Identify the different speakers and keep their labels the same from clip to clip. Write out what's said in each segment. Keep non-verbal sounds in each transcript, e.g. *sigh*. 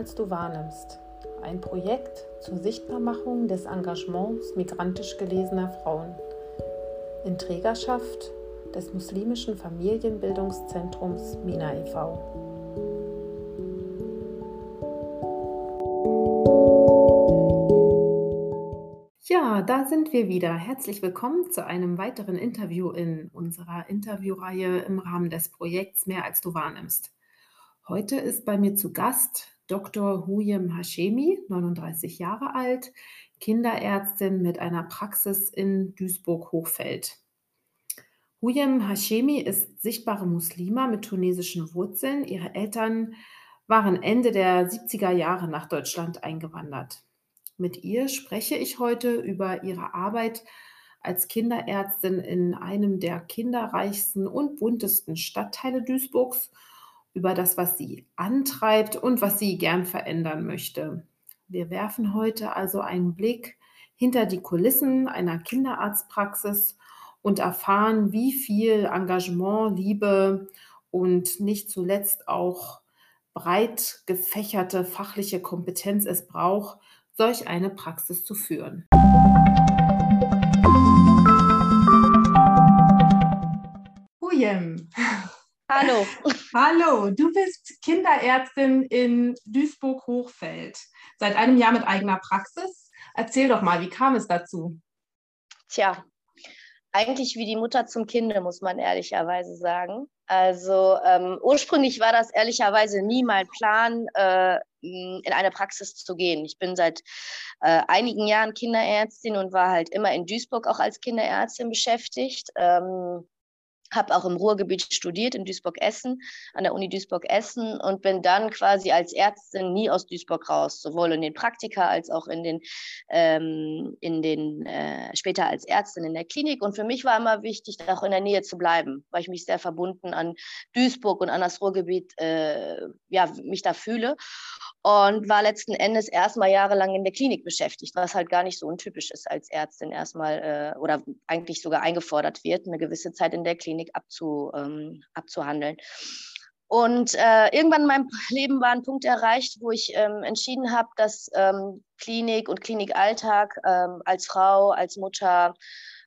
Speaker 1: als du wahrnimmst. Ein Projekt zur Sichtbarmachung des Engagements migrantisch gelesener Frauen. In Trägerschaft des muslimischen Familienbildungszentrums Mina e.V. Ja, da sind wir wieder. Herzlich willkommen zu einem weiteren Interview in unserer Interviewreihe im Rahmen des Projekts Mehr als du wahrnimmst. Heute ist bei mir zu Gast Dr. Huyem Hashemi, 39 Jahre alt, Kinderärztin mit einer Praxis in Duisburg-Hochfeld. Huyem Hashemi ist sichtbare Muslima mit tunesischen Wurzeln. Ihre Eltern waren Ende der 70er Jahre nach Deutschland eingewandert. Mit ihr spreche ich heute über ihre Arbeit als Kinderärztin in einem der kinderreichsten und buntesten Stadtteile Duisburgs über das, was sie antreibt und was sie gern verändern möchte. Wir werfen heute also einen Blick hinter die Kulissen einer Kinderarztpraxis und erfahren, wie viel Engagement, Liebe und nicht zuletzt auch breit gefächerte fachliche Kompetenz es braucht, solch eine Praxis zu führen. Huyem,
Speaker 2: Hallo.
Speaker 1: Hallo, du bist Kinderärztin in Duisburg-Hochfeld. Seit einem Jahr mit eigener Praxis. Erzähl doch mal, wie kam es dazu?
Speaker 2: Tja, eigentlich wie die Mutter zum Kinde, muss man ehrlicherweise sagen. Also ähm, ursprünglich war das ehrlicherweise nie mein Plan, äh, in eine Praxis zu gehen. Ich bin seit äh, einigen Jahren Kinderärztin und war halt immer in Duisburg auch als Kinderärztin beschäftigt. Ähm, habe auch im Ruhrgebiet studiert, in Duisburg-Essen, an der Uni Duisburg-Essen und bin dann quasi als Ärztin nie aus Duisburg raus, sowohl in den Praktika als auch in den, ähm, in den äh, später als Ärztin in der Klinik. Und für mich war immer wichtig, auch in der Nähe zu bleiben, weil ich mich sehr verbunden an Duisburg und an das Ruhrgebiet, äh, ja, mich da fühle und war letzten Endes erstmal jahrelang in der Klinik beschäftigt, was halt gar nicht so untypisch ist als Ärztin erstmal äh, oder eigentlich sogar eingefordert wird, eine gewisse Zeit in der Klinik abzu, ähm, abzuhandeln. Und äh, irgendwann in meinem Leben war ein Punkt erreicht, wo ich ähm, entschieden habe, dass ähm, Klinik und Klinikalltag ähm, als Frau, als Mutter,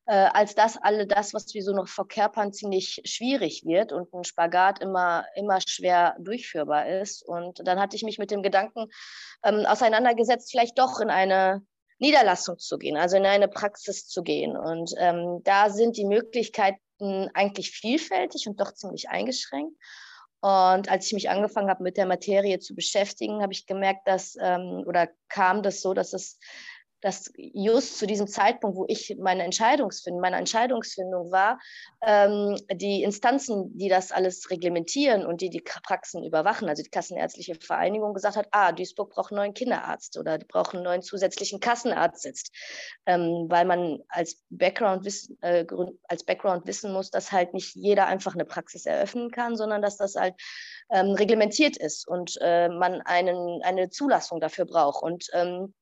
Speaker 2: äh, als das alle das, was wir so noch verkörpern, ziemlich schwierig wird und ein Spagat immer, immer schwer durchführbar ist. Und dann hatte ich mich mit dem Gedanken ähm, auseinandergesetzt, vielleicht doch in eine Niederlassung zu gehen, also in eine Praxis zu gehen. Und ähm, da sind die Möglichkeiten eigentlich vielfältig und doch ziemlich eingeschränkt. Und als ich mich angefangen habe, mit der Materie zu beschäftigen, habe ich gemerkt, dass ähm, oder kam das so, dass es dass just zu diesem Zeitpunkt, wo ich meine Entscheidungsfindung, meine Entscheidungsfindung war, ähm, die Instanzen, die das alles reglementieren und die die Praxen überwachen, also die Kassenärztliche Vereinigung gesagt hat, ah, Duisburg braucht einen neuen Kinderarzt oder die brauchen einen neuen zusätzlichen Kassenarzt sitzt, ähm, weil man als Background, wissen, äh, als Background wissen muss, dass halt nicht jeder einfach eine Praxis eröffnen kann, sondern dass das halt ähm, reglementiert ist und äh, man einen, eine Zulassung dafür braucht. Und ähm,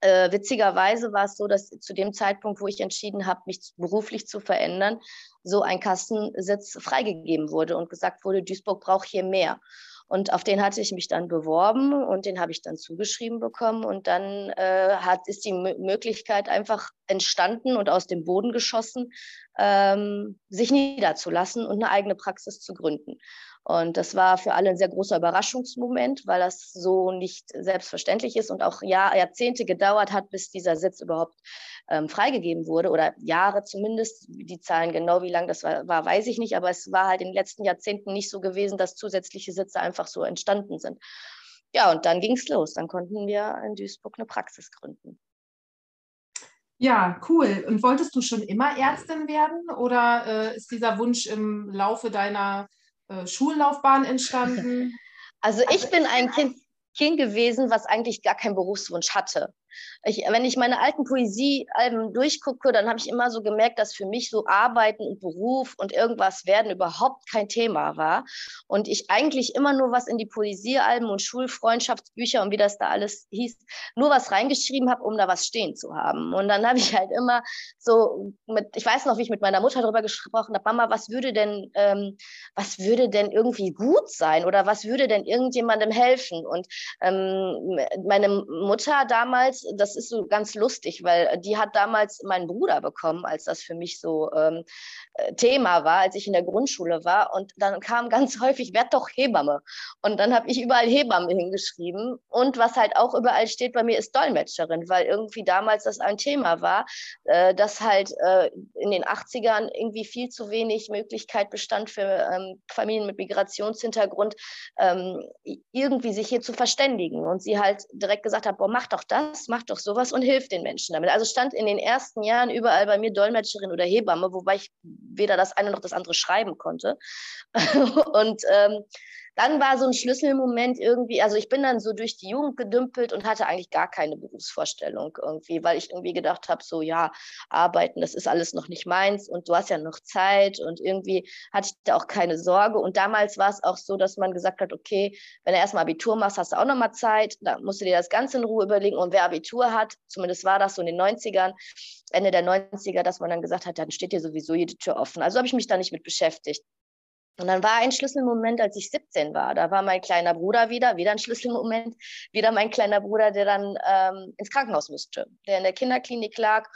Speaker 2: äh, witzigerweise war es so, dass zu dem Zeitpunkt, wo ich entschieden habe, mich beruflich zu verändern, so ein Kassensitz freigegeben wurde und gesagt wurde, Duisburg braucht hier mehr. Und auf den hatte ich mich dann beworben und den habe ich dann zugeschrieben bekommen. Und dann äh, hat, ist die M Möglichkeit einfach entstanden und aus dem Boden geschossen, ähm, sich niederzulassen und eine eigene Praxis zu gründen. Und das war für alle ein sehr großer Überraschungsmoment, weil das so nicht selbstverständlich ist und auch Jahr, Jahrzehnte gedauert hat, bis dieser Sitz überhaupt ähm, freigegeben wurde oder Jahre zumindest. Die Zahlen genau, wie lang das war, war, weiß ich nicht, aber es war halt in den letzten Jahrzehnten nicht so gewesen, dass zusätzliche Sitze einfach so entstanden sind. Ja, und dann ging es los. Dann konnten wir in Duisburg eine Praxis gründen.
Speaker 1: Ja, cool. Und wolltest du schon immer Ärztin werden oder äh, ist dieser Wunsch im Laufe deiner äh, Schullaufbahn entstanden? *laughs*
Speaker 2: Also ich bin ein Kind, kind gewesen, was eigentlich gar keinen Berufswunsch hatte. Ich, wenn ich meine alten Poesiealben durchgucke, dann habe ich immer so gemerkt, dass für mich so Arbeiten und Beruf und irgendwas werden überhaupt kein Thema war. Und ich eigentlich immer nur was in die Poesiealben und Schulfreundschaftsbücher und wie das da alles hieß, nur was reingeschrieben habe, um da was stehen zu haben. Und dann habe ich halt immer so mit, ich weiß noch, wie ich mit meiner Mutter darüber gesprochen habe, Mama, was würde denn, ähm, was würde denn irgendwie gut sein oder was würde denn irgendjemandem helfen? Und ähm, meine Mutter damals, das ist so ganz lustig, weil die hat damals meinen Bruder bekommen, als das für mich so ähm, äh, Thema war, als ich in der Grundschule war. Und dann kam ganz *laughs* häufig, werd doch Hebamme. Und dann habe ich überall Hebamme hingeschrieben. Und was halt auch überall steht bei mir, ist Dolmetscherin, weil irgendwie damals das ein Thema war, äh, dass halt äh, in den 80ern irgendwie viel zu wenig Möglichkeit bestand für ähm, Familien mit Migrationshintergrund, ähm, irgendwie sich hier zu verständigen. Und sie halt direkt gesagt hat, boah, mach doch das, mach doch sowas und hilf den Menschen damit. Also stand in den ersten Jahren überall bei mir Dolmetscherin oder Hebamme, wobei ich weder das eine noch das andere schreiben konnte. *laughs* und ähm, dann war so ein Schlüsselmoment irgendwie, also ich bin dann so durch die Jugend gedümpelt und hatte eigentlich gar keine Berufsvorstellung irgendwie, weil ich irgendwie gedacht habe, so ja, arbeiten, das ist alles noch nicht meins und du hast ja noch Zeit und irgendwie hatte ich da auch keine Sorge. Und damals war es auch so, dass man gesagt hat, okay, wenn du erstmal Abitur machst, hast du auch noch mal Zeit, da musst du dir das Ganze in Ruhe überlegen. Und wer Abitur hat, zumindest war das so in den 90ern, Ende der 90er, dass man dann gesagt hat, dann steht dir sowieso jede Tür offen. Also habe ich mich da nicht mit beschäftigt. Und dann war ein Schlüsselmoment, als ich 17 war. Da war mein kleiner Bruder wieder, wieder ein Schlüsselmoment, wieder mein kleiner Bruder, der dann ähm, ins Krankenhaus musste, der in der Kinderklinik lag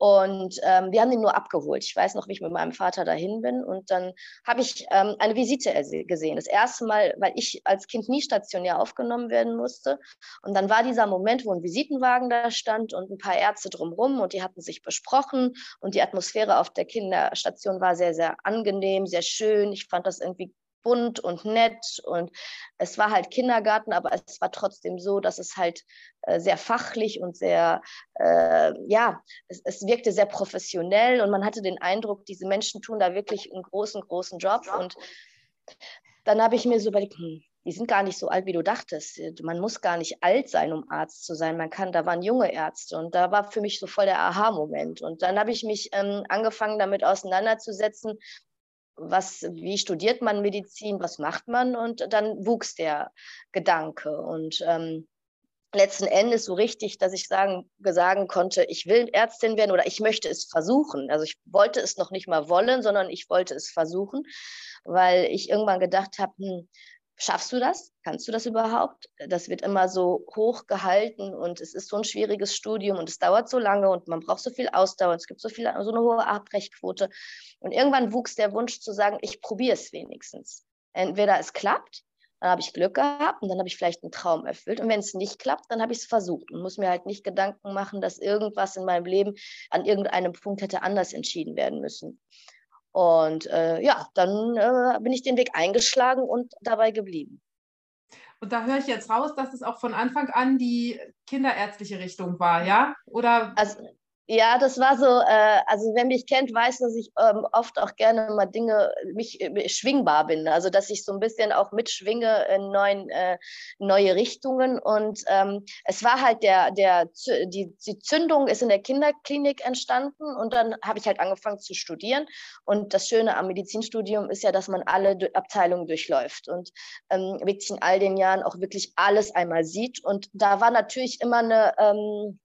Speaker 2: und ähm, wir haben ihn nur abgeholt. Ich weiß noch, wie ich mit meinem Vater dahin bin. Und dann habe ich ähm, eine Visite gesehen. Das erste Mal, weil ich als Kind nie stationär aufgenommen werden musste. Und dann war dieser Moment, wo ein Visitenwagen da stand und ein paar Ärzte drumherum und die hatten sich besprochen. Und die Atmosphäre auf der Kinderstation war sehr, sehr angenehm, sehr schön. Ich fand das irgendwie bunt und nett und es war halt Kindergarten, aber es war trotzdem so, dass es halt äh, sehr fachlich und sehr, äh, ja, es, es, wirkte sehr professionell und man hatte den Eindruck, diese Menschen tun da wirklich einen großen, großen Job und dann habe ich mir so überlegt, hm, die sind gar nicht so alt, wie du dachtest. Man muss gar nicht alt sein, um Arzt zu sein. Man kann, da waren junge Ärzte und da war für mich so voll der Aha-Moment. Und dann habe ich mich ähm, angefangen, damit auseinanderzusetzen, was, wie studiert man Medizin, was macht man? Und dann wuchs der Gedanke. Und ähm, letzten Endes so richtig, dass ich sagen, sagen konnte, ich will Ärztin werden oder ich möchte es versuchen. Also ich wollte es noch nicht mal wollen, sondern ich wollte es versuchen, weil ich irgendwann gedacht habe, hm, Schaffst du das? Kannst du das überhaupt? Das wird immer so hoch gehalten und es ist so ein schwieriges Studium und es dauert so lange und man braucht so viel Ausdauer. Es gibt so, viel, so eine hohe Abbrechquote. Und irgendwann wuchs der Wunsch zu sagen, ich probiere es wenigstens. Entweder es klappt, dann habe ich Glück gehabt und dann habe ich vielleicht einen Traum erfüllt. Und wenn es nicht klappt, dann habe ich es versucht und muss mir halt nicht Gedanken machen, dass irgendwas in meinem Leben an irgendeinem Punkt hätte anders entschieden werden müssen. Und äh, ja, dann äh, bin ich den Weg eingeschlagen und dabei geblieben.
Speaker 3: Und da höre ich jetzt raus, dass es auch von Anfang an die kinderärztliche Richtung war, ja? Oder?
Speaker 2: Also, ja, das war so, äh, also wer mich kennt, weiß, dass ich ähm, oft auch gerne mal Dinge, mich äh, schwingbar bin. Also dass ich so ein bisschen auch mitschwinge in neuen, äh, neue Richtungen. Und ähm, es war halt der, der, die, die Zündung ist in der Kinderklinik entstanden und dann habe ich halt angefangen zu studieren. Und das Schöne am Medizinstudium ist ja, dass man alle Abteilungen durchläuft und ähm, wirklich in all den Jahren auch wirklich alles einmal sieht. Und da war natürlich immer eine, ähm,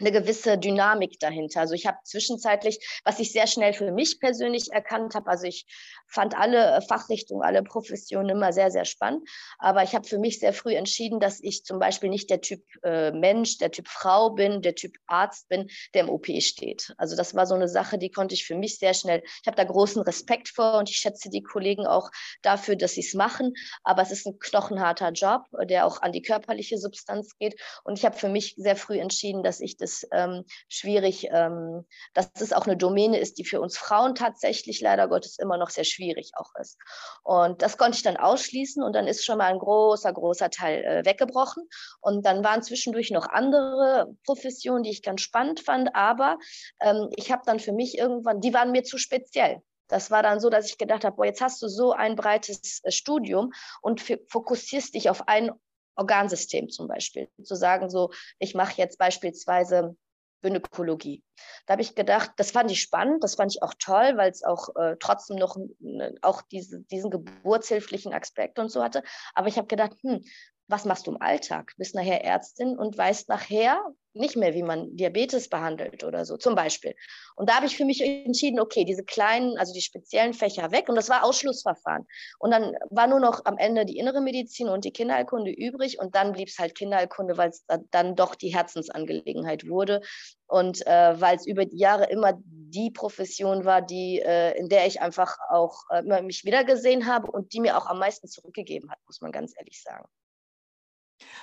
Speaker 2: eine gewisse Dynamik dahinter. Also ich habe zwischenzeitlich, was ich sehr schnell für mich persönlich erkannt habe, also ich fand alle Fachrichtungen, alle Professionen immer sehr, sehr spannend, aber ich habe für mich sehr früh entschieden, dass ich zum Beispiel nicht der Typ äh, Mensch, der Typ Frau bin, der Typ Arzt bin, der im OP steht. Also das war so eine Sache, die konnte ich für mich sehr schnell, ich habe da großen Respekt vor und ich schätze die Kollegen auch dafür, dass sie es machen, aber es ist ein knochenharter Job, der auch an die körperliche Substanz geht und ich habe für mich sehr früh entschieden, dass ich das ist ähm, schwierig, ähm, dass es auch eine Domäne ist, die für uns Frauen tatsächlich leider Gottes immer noch sehr schwierig auch ist. Und das konnte ich dann ausschließen und dann ist schon mal ein großer, großer Teil äh, weggebrochen. Und dann waren zwischendurch noch andere Professionen, die ich ganz spannend fand, aber ähm, ich habe dann für mich irgendwann, die waren mir zu speziell. Das war dann so, dass ich gedacht habe, jetzt hast du so ein breites äh, Studium und fokussierst dich auf ein Organsystem zum Beispiel. Zu sagen, so, ich mache jetzt beispielsweise Gynäkologie. Da habe ich gedacht, das fand ich spannend, das fand ich auch toll, weil es auch äh, trotzdem noch ne, auch diese, diesen geburtshilflichen Aspekt und so hatte. Aber ich habe gedacht, hm, was machst du im Alltag? Bist nachher Ärztin und weißt nachher nicht mehr, wie man Diabetes behandelt oder so, zum Beispiel. Und da habe ich für mich entschieden, okay, diese kleinen, also die speziellen Fächer weg und das war Ausschlussverfahren. Und dann war nur noch am Ende die innere Medizin und die Kinderheilkunde übrig und dann blieb es halt Kinderheilkunde, weil es dann doch die Herzensangelegenheit wurde und äh, weil es über die Jahre immer die Profession war, die, äh, in der ich einfach auch äh, mich wiedergesehen habe und die mir auch am meisten zurückgegeben hat, muss man ganz ehrlich sagen.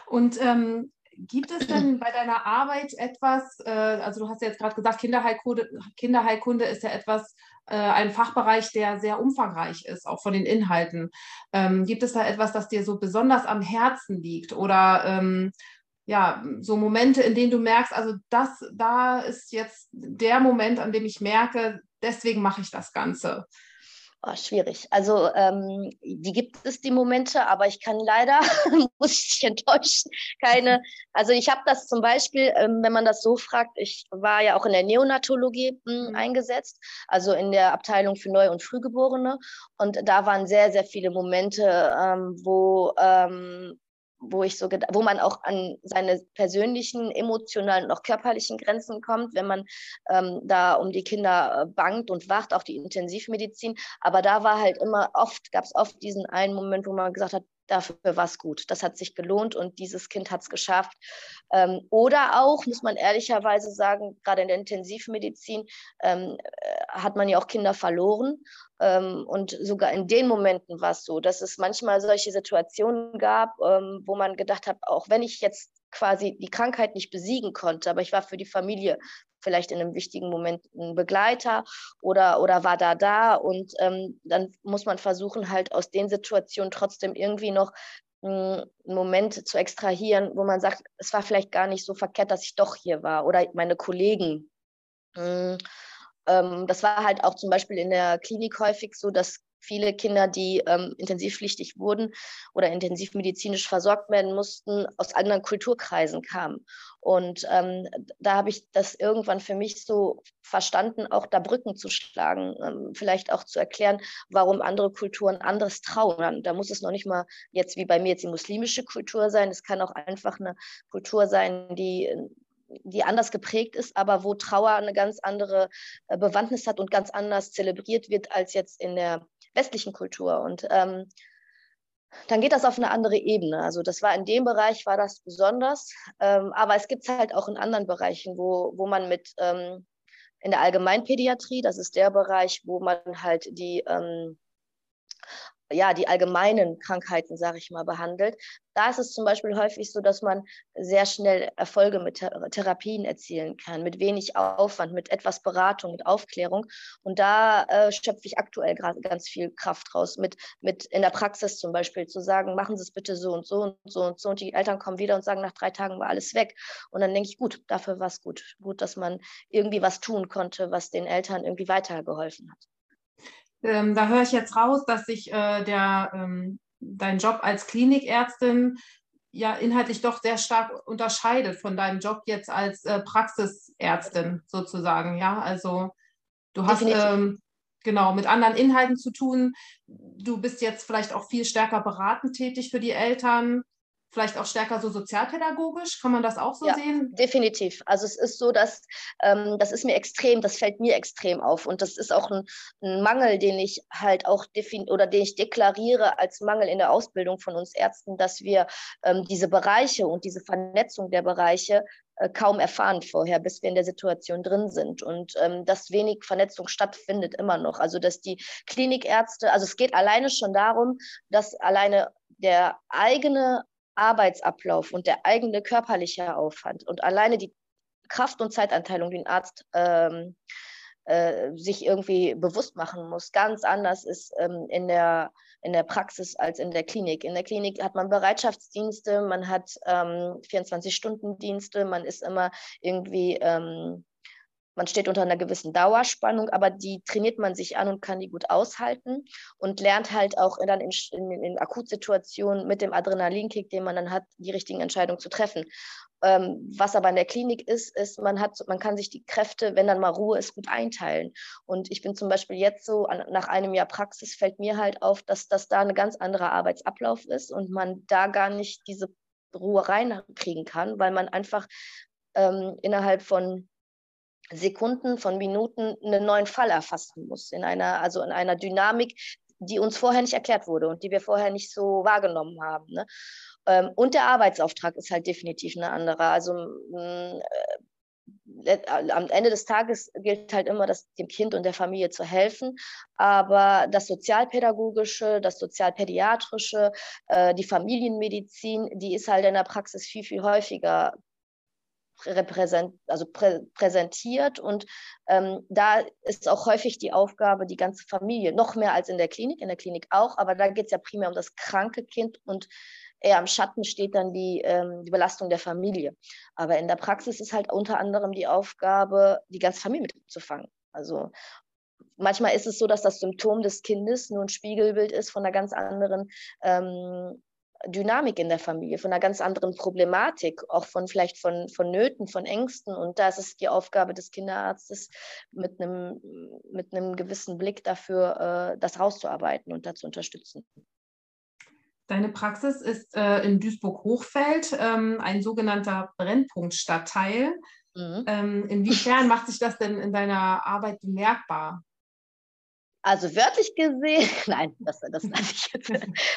Speaker 3: Und ähm, gibt es denn bei deiner Arbeit etwas, äh, also du hast ja jetzt gerade gesagt, Kinderheilkunde, Kinderheilkunde ist ja etwas, äh, ein Fachbereich, der sehr umfangreich ist, auch von den Inhalten. Ähm, gibt es da etwas, das dir so besonders am Herzen liegt oder ähm, ja, so Momente, in denen du merkst, also das, da ist jetzt der Moment, an dem ich merke, deswegen mache ich das Ganze.
Speaker 2: Oh, schwierig. Also ähm, die gibt es die Momente, aber ich kann leider, *laughs* muss ich dich enttäuschen, keine. Also ich habe das zum Beispiel, ähm, wenn man das so fragt, ich war ja auch in der Neonatologie mh, hm, mhm. eingesetzt, also in der Abteilung für Neu- und Frühgeborene. Und da waren sehr, sehr viele Momente, ähm, wo ähm, wo ich so wo man auch an seine persönlichen, emotionalen und auch körperlichen Grenzen kommt, wenn man ähm, da um die Kinder äh, bangt und wacht, auch die Intensivmedizin. Aber da war halt immer oft, gab es oft diesen einen Moment, wo man gesagt hat, dafür war es gut. Das hat sich gelohnt und dieses Kind hat es geschafft. Ähm, oder auch, muss man ehrlicherweise sagen, gerade in der Intensivmedizin ähm, äh, hat man ja auch Kinder verloren. Ähm, und sogar in den Momenten war es so, dass es manchmal solche Situationen gab, ähm, wo man gedacht hat, auch wenn ich jetzt quasi die Krankheit nicht besiegen konnte, aber ich war für die Familie vielleicht in einem wichtigen Moment ein Begleiter oder, oder war da da. Und ähm, dann muss man versuchen, halt aus den Situationen trotzdem irgendwie noch einen Moment zu extrahieren, wo man sagt, es war vielleicht gar nicht so verkehrt, dass ich doch hier war oder meine Kollegen. Ähm, das war halt auch zum Beispiel in der Klinik häufig so, dass viele Kinder, die ähm, intensivpflichtig wurden oder intensivmedizinisch versorgt werden mussten, aus anderen Kulturkreisen kamen. Und ähm, da habe ich das irgendwann für mich so verstanden, auch da Brücken zu schlagen, ähm, vielleicht auch zu erklären, warum andere Kulturen anderes trauern. Da muss es noch nicht mal jetzt wie bei mir jetzt die muslimische Kultur sein. Es kann auch einfach eine Kultur sein, die die anders geprägt ist, aber wo Trauer eine ganz andere äh, Bewandtnis hat und ganz anders zelebriert wird als jetzt in der westlichen Kultur. Und ähm, dann geht das auf eine andere Ebene. Also das war in dem Bereich, war das besonders. Ähm, aber es gibt es halt auch in anderen Bereichen, wo, wo man mit ähm, in der Allgemeinpädiatrie, das ist der Bereich, wo man halt die ähm, ja, die allgemeinen Krankheiten, sage ich mal, behandelt. Da ist es zum Beispiel häufig so, dass man sehr schnell Erfolge mit Therapien erzielen kann, mit wenig Aufwand, mit etwas Beratung, mit Aufklärung. Und da äh, schöpfe ich aktuell gerade ganz viel Kraft raus, mit, mit in der Praxis zum Beispiel zu sagen, machen Sie es bitte so und so und so und so. Und die Eltern kommen wieder und sagen, nach drei Tagen war alles weg. Und dann denke ich, gut, dafür war es gut. Gut, dass man irgendwie was tun konnte, was den Eltern irgendwie weitergeholfen hat
Speaker 3: ähm, da höre ich jetzt raus, dass sich äh, der, ähm, dein Job als Klinikärztin ja inhaltlich doch sehr stark unterscheidet von deinem Job jetzt als äh, Praxisärztin sozusagen. Ja, also du hast ähm, genau mit anderen Inhalten zu tun. Du bist jetzt vielleicht auch viel stärker beratend tätig für die Eltern vielleicht auch stärker so sozialpädagogisch? Kann man das auch so ja, sehen?
Speaker 2: Definitiv. Also es ist so, dass ähm, das ist mir extrem, das fällt mir extrem auf. Und das ist auch ein, ein Mangel, den ich halt auch oder den ich deklariere als Mangel in der Ausbildung von uns Ärzten, dass wir ähm, diese Bereiche und diese Vernetzung der Bereiche äh, kaum erfahren vorher, bis wir in der Situation drin sind. Und ähm, dass wenig Vernetzung stattfindet immer noch. Also dass die Klinikärzte, also es geht alleine schon darum, dass alleine der eigene Arbeitsablauf und der eigene körperliche Aufwand und alleine die Kraft- und Zeitanteilung, die ein Arzt ähm, äh, sich irgendwie bewusst machen muss, ganz anders ist ähm, in, der, in der Praxis als in der Klinik. In der Klinik hat man Bereitschaftsdienste, man hat ähm, 24-Stunden-Dienste, man ist immer irgendwie ähm, man steht unter einer gewissen Dauerspannung, aber die trainiert man sich an und kann die gut aushalten und lernt halt auch dann in, in, in Akutsituationen mit dem Adrenalinkick, den man dann hat, die richtigen Entscheidungen zu treffen. Ähm, was aber in der Klinik ist, ist, man hat, man kann sich die Kräfte, wenn dann mal Ruhe ist, gut einteilen. Und ich bin zum Beispiel jetzt so, an, nach einem Jahr Praxis fällt mir halt auf, dass das da ein ganz anderer Arbeitsablauf ist und man da gar nicht diese Ruhe reinkriegen kann, weil man einfach ähm, innerhalb von Sekunden, von Minuten einen neuen Fall erfassen muss, in einer, also in einer Dynamik, die uns vorher nicht erklärt wurde und die wir vorher nicht so wahrgenommen haben. Ne? Ähm, und der Arbeitsauftrag ist halt definitiv eine andere. Also mm, äh, am Ende des Tages gilt halt immer, das dem Kind und der Familie zu helfen. Aber das Sozialpädagogische, das Sozialpädiatrische, äh, die Familienmedizin, die ist halt in der Praxis viel, viel häufiger repräsent, also prä präsentiert. Und ähm, da ist auch häufig die Aufgabe, die ganze Familie, noch mehr als in der Klinik, in der Klinik auch, aber da geht es ja primär um das kranke Kind und eher am Schatten steht dann die, ähm, die Belastung der Familie. Aber in der Praxis ist halt unter anderem die Aufgabe, die ganze Familie mitzufangen. Also manchmal ist es so, dass das Symptom des Kindes nur ein Spiegelbild ist von einer ganz anderen ähm, Dynamik in der Familie, von einer ganz anderen Problematik, auch von vielleicht von, von Nöten, von Ängsten. Und da ist es die Aufgabe des Kinderarztes, mit einem, mit einem gewissen Blick dafür, äh, das rauszuarbeiten und da zu unterstützen.
Speaker 3: Deine Praxis ist äh, in Duisburg-Hochfeld, ähm, ein sogenannter Brennpunktstadtteil. Mhm. Ähm, inwiefern macht sich das denn in deiner Arbeit bemerkbar?
Speaker 2: Also wörtlich gesehen, *laughs* nein, das, das ich jetzt.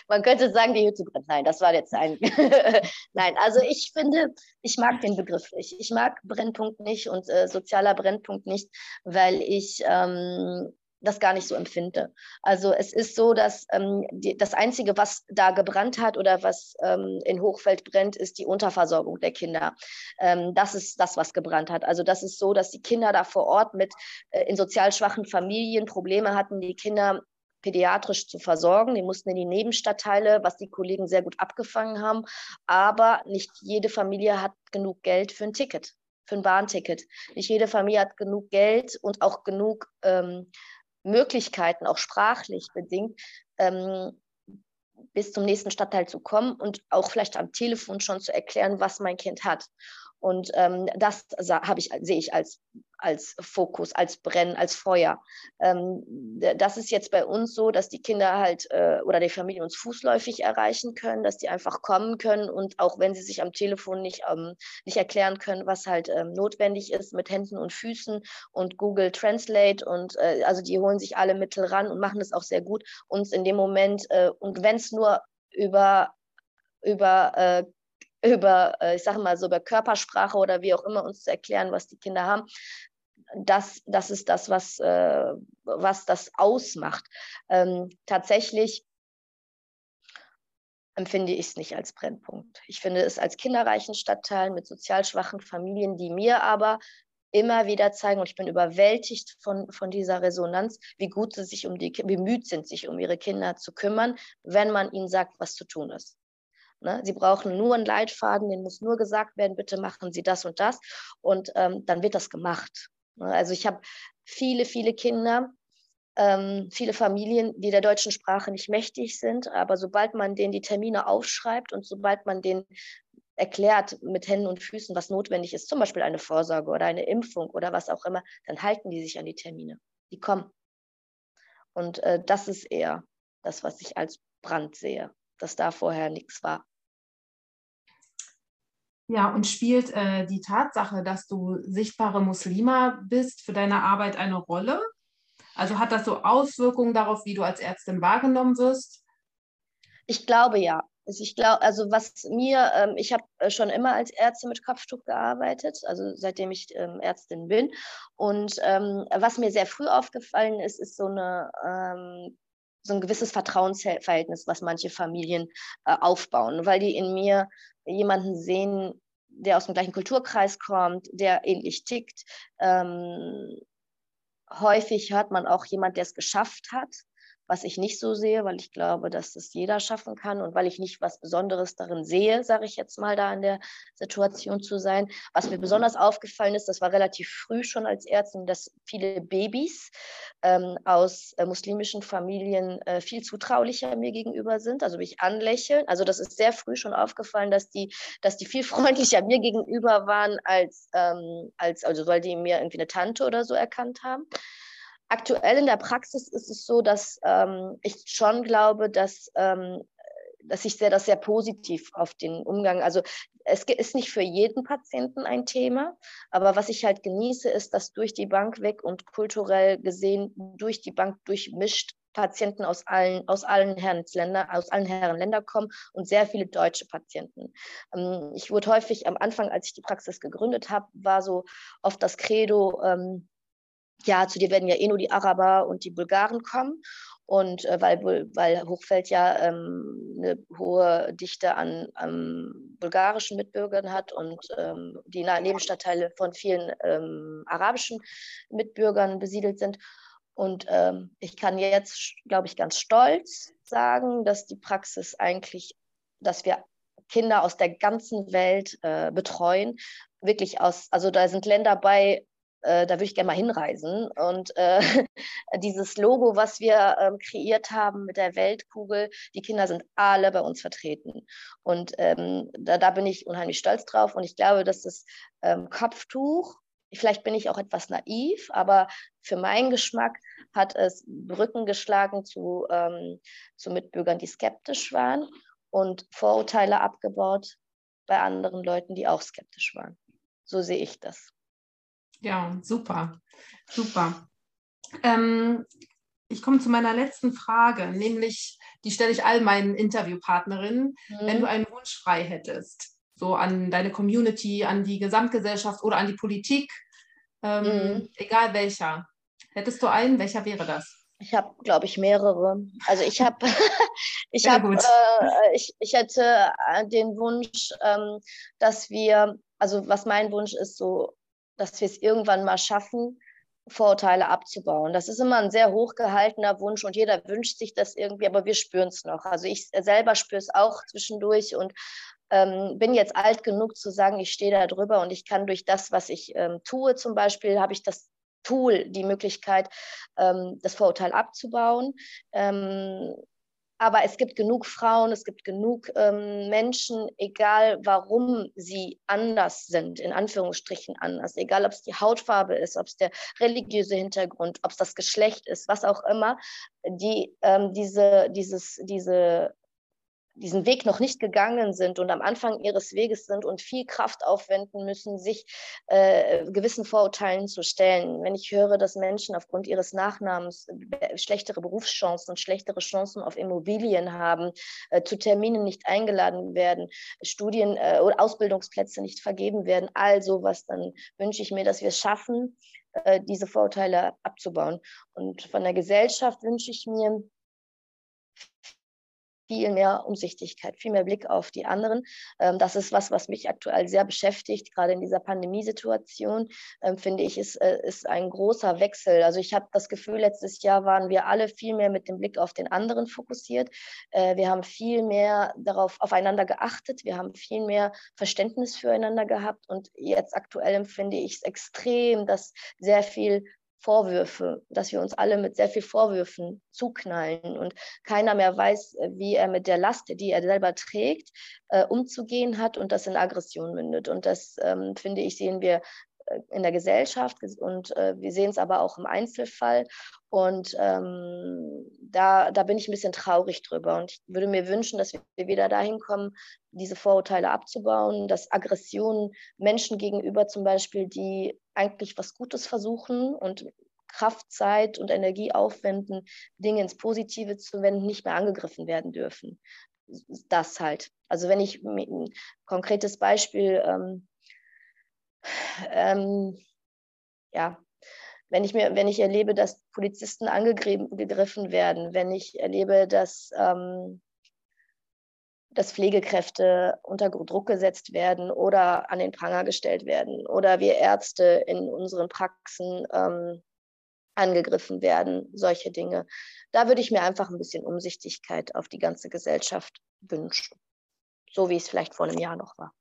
Speaker 2: Man könnte sagen, die Hütte brennt. Nein, das war jetzt ein. *laughs* nein, also ich finde, ich mag den Begriff nicht. Ich mag Brennpunkt nicht und äh, sozialer Brennpunkt nicht, weil ich ähm, das gar nicht so empfinde. Also es ist so, dass ähm, die, das Einzige, was da gebrannt hat oder was ähm, in Hochfeld brennt, ist die Unterversorgung der Kinder. Ähm, das ist das, was gebrannt hat. Also das ist so, dass die Kinder da vor Ort mit äh, in sozial schwachen Familien Probleme hatten, die Kinder pädiatrisch zu versorgen. Die mussten in die Nebenstadtteile, was die Kollegen sehr gut abgefangen haben. Aber nicht jede Familie hat genug Geld für ein Ticket, für ein Bahnticket. Nicht jede Familie hat genug Geld und auch genug ähm, Möglichkeiten, auch sprachlich bedingt, ähm, bis zum nächsten Stadtteil zu kommen und auch vielleicht am Telefon schon zu erklären, was mein Kind hat. Und ähm, das ich, sehe ich als als Fokus, als Brennen, als Feuer. Ähm, das ist jetzt bei uns so, dass die Kinder halt äh, oder die Familie uns fußläufig erreichen können, dass die einfach kommen können und auch wenn sie sich am Telefon nicht, ähm, nicht erklären können, was halt ähm, notwendig ist mit Händen und Füßen und Google Translate und äh, also die holen sich alle Mittel ran und machen das auch sehr gut, uns in dem Moment äh, und wenn es nur über über äh, über, äh, ich sage mal so, über Körpersprache oder wie auch immer uns zu erklären, was die Kinder haben, das, das ist das, was, äh, was das ausmacht. Ähm, tatsächlich empfinde ich es nicht als Brennpunkt. Ich finde es als kinderreichen Stadtteil mit sozial schwachen Familien, die mir aber immer wieder zeigen, und ich bin überwältigt von, von dieser Resonanz, wie gut sie sich um die, bemüht sind, sich um ihre Kinder zu kümmern, wenn man ihnen sagt, was zu tun ist. Ne? Sie brauchen nur einen Leitfaden, den muss nur gesagt werden, bitte machen Sie das und das. Und ähm, dann wird das gemacht. Ne? Also ich habe viele, viele Kinder, ähm, viele Familien, die der deutschen Sprache nicht mächtig sind, aber sobald man denen die Termine aufschreibt und sobald man denen erklärt mit Händen und Füßen, was notwendig ist, zum Beispiel eine Vorsorge oder eine Impfung oder was auch immer, dann halten die sich an die Termine. Die kommen. Und äh, das ist eher das, was ich als Brand sehe, dass da vorher nichts war.
Speaker 3: Ja, und spielt äh, die Tatsache, dass du sichtbare Muslima bist, für deine Arbeit eine Rolle? Also hat das so Auswirkungen darauf, wie du als Ärztin wahrgenommen wirst?
Speaker 2: Ich glaube ja. Also ich glaube, also was mir, ähm, ich habe äh, schon immer als Ärztin mit Kopftuch gearbeitet, also seitdem ich ähm, Ärztin bin. Und ähm, was mir sehr früh aufgefallen ist, ist so eine ähm, so ein gewisses Vertrauensverhältnis, was manche Familien äh, aufbauen, weil die in mir jemanden sehen, der aus dem gleichen Kulturkreis kommt, der ähnlich tickt. Ähm, häufig hört man auch jemand, der es geschafft hat. Was ich nicht so sehe, weil ich glaube, dass das jeder schaffen kann und weil ich nicht was Besonderes darin sehe, sage ich jetzt mal, da in der Situation zu sein. Was mir besonders aufgefallen ist, das war relativ früh schon als Ärztin, dass viele Babys ähm, aus äh, muslimischen Familien äh, viel zutraulicher mir gegenüber sind, also mich anlächeln. Also das ist sehr früh schon aufgefallen, dass die, dass die viel *laughs* freundlicher mir gegenüber waren, als, ähm, als also weil die mir irgendwie eine Tante oder so erkannt haben. Aktuell in der Praxis ist es so, dass ähm, ich schon glaube, dass, ähm, dass ich sehr, das sehr positiv auf den Umgang, also es ist nicht für jeden Patienten ein Thema, aber was ich halt genieße, ist, dass durch die Bank weg und kulturell gesehen durch die Bank durchmischt Patienten aus allen, aus allen Herrenländer, aus allen Herrenländer kommen und sehr viele deutsche Patienten. Ähm, ich wurde häufig am Anfang, als ich die Praxis gegründet habe, war so oft das Credo, ähm, ja, zu dir werden ja eh nur die Araber und die Bulgaren kommen. Und äh, weil, weil Hochfeld ja ähm, eine hohe Dichte an ähm, bulgarischen Mitbürgern hat und ähm, die Nebenstadtteile von vielen ähm, arabischen Mitbürgern besiedelt sind. Und ähm, ich kann jetzt, glaube ich, ganz stolz sagen, dass die Praxis eigentlich, dass wir Kinder aus der ganzen Welt äh, betreuen. Wirklich aus, also da sind Länder bei, da würde ich gerne mal hinreisen. Und äh, *laughs* dieses Logo, was wir ähm, kreiert haben mit der Weltkugel, die Kinder sind alle bei uns vertreten. Und ähm, da, da, bin ich unheimlich stolz drauf. Und ich glaube, dass das ähm, Kopftuch, vielleicht bin ich auch etwas naiv, aber für meinen Geschmack hat es Brücken geschlagen zu, ähm, zu Mitbürgern, die skeptisch waren und Vorurteile abgebaut bei anderen Leuten, die auch skeptisch waren. So sehe ich das.
Speaker 3: Ja, super, super. Ähm, ich komme zu meiner letzten Frage, nämlich die stelle ich all meinen Interviewpartnerinnen. Mhm. Wenn du einen Wunsch frei hättest, so an deine Community, an die Gesamtgesellschaft oder an die Politik, ähm, mhm. egal welcher, hättest du einen? Welcher wäre das?
Speaker 2: Ich habe, glaube ich, mehrere. Also ich habe, *laughs* ich habe, äh, ich, ich hätte äh, den Wunsch, ähm, dass wir, also was mein Wunsch ist, so dass wir es irgendwann mal schaffen, Vorurteile abzubauen. Das ist immer ein sehr hochgehaltener Wunsch und jeder wünscht sich das irgendwie, aber wir spüren es noch. Also ich selber spüre es auch zwischendurch und ähm, bin jetzt alt genug zu sagen, ich stehe da drüber und ich kann durch das, was ich ähm, tue, zum Beispiel, habe ich das Tool, die Möglichkeit, ähm, das Vorurteil abzubauen. Aber es gibt genug Frauen, es gibt genug ähm, Menschen, egal warum sie anders sind, in Anführungsstrichen anders, egal ob es die Hautfarbe ist, ob es der religiöse Hintergrund, ob es das Geschlecht ist, was auch immer, die ähm, diese, dieses, diese diesen Weg noch nicht gegangen sind und am Anfang ihres Weges sind und viel Kraft aufwenden müssen, sich äh, gewissen Vorurteilen zu stellen. Wenn ich höre, dass Menschen aufgrund ihres Nachnamens äh, schlechtere Berufschancen und schlechtere Chancen auf Immobilien haben, äh, zu Terminen nicht eingeladen werden, Studien- äh, oder Ausbildungsplätze nicht vergeben werden, all sowas, dann wünsche ich mir, dass wir es schaffen, äh, diese Vorurteile abzubauen. Und von der Gesellschaft wünsche ich mir, viel mehr Umsichtigkeit, viel mehr Blick auf die anderen. Ähm, das ist was, was mich aktuell sehr beschäftigt, gerade in dieser Pandemiesituation, ähm, finde ich, ist, äh, ist ein großer Wechsel. Also ich habe das Gefühl, letztes Jahr waren wir alle viel mehr mit dem Blick auf den anderen fokussiert. Äh, wir haben viel mehr darauf aufeinander geachtet, wir haben viel mehr Verständnis füreinander gehabt und jetzt aktuell empfinde ich es extrem, dass sehr viel Vorwürfe, dass wir uns alle mit sehr viel Vorwürfen zuknallen und keiner mehr weiß, äh, wie er mit der Last, die er selber trägt, äh, umzugehen hat und das in Aggression mündet. Und das, ähm, finde ich, sehen wir in der Gesellschaft und äh, wir sehen es aber auch im Einzelfall. Und ähm, da, da bin ich ein bisschen traurig drüber. Und ich würde mir wünschen, dass wir wieder dahin kommen, diese Vorurteile abzubauen, dass Aggressionen Menschen gegenüber zum Beispiel, die eigentlich was Gutes versuchen und Kraft, Zeit und Energie aufwenden, Dinge ins Positive zu wenden, nicht mehr angegriffen werden dürfen. Das halt. Also wenn ich ein konkretes Beispiel ähm, ähm, ja, wenn ich, mir, wenn ich erlebe, dass Polizisten angegriffen werden, wenn ich erlebe, dass, ähm, dass Pflegekräfte unter Druck gesetzt werden oder an den Pranger gestellt werden oder wir Ärzte in unseren Praxen ähm, angegriffen werden, solche Dinge. Da würde ich mir einfach ein bisschen Umsichtigkeit auf die ganze Gesellschaft wünschen, so wie es vielleicht vor einem Jahr noch war.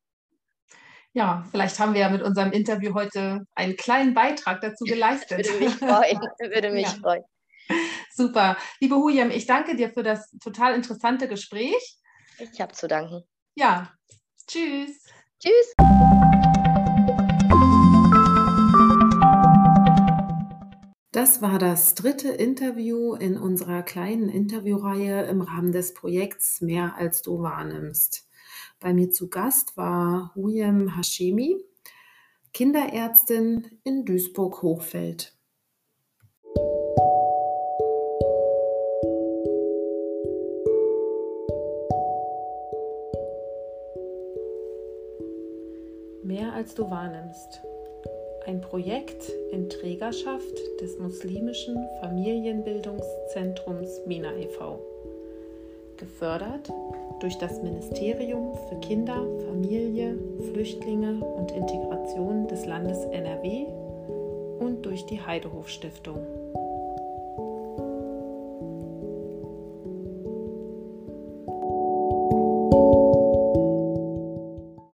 Speaker 1: Ja, vielleicht haben wir ja mit unserem Interview heute einen kleinen Beitrag dazu geleistet.
Speaker 2: würde mich freuen. Würde mich ja. freuen.
Speaker 1: Super. Liebe Huyem, ich danke dir für das total interessante Gespräch.
Speaker 2: Ich habe zu danken.
Speaker 1: Ja. Tschüss.
Speaker 2: Tschüss.
Speaker 1: Das war das dritte Interview in unserer kleinen Interviewreihe im Rahmen des Projekts Mehr als du wahrnimmst. Bei mir zu Gast war Huyem Hashemi, Kinderärztin in Duisburg-Hochfeld. Mehr als du wahrnimmst ein Projekt in Trägerschaft des muslimischen Familienbildungszentrums Mina e.V. Gefördert durch das Ministerium für Kinder, Familie, Flüchtlinge und Integration des Landes NRW und durch die Heidehof Stiftung.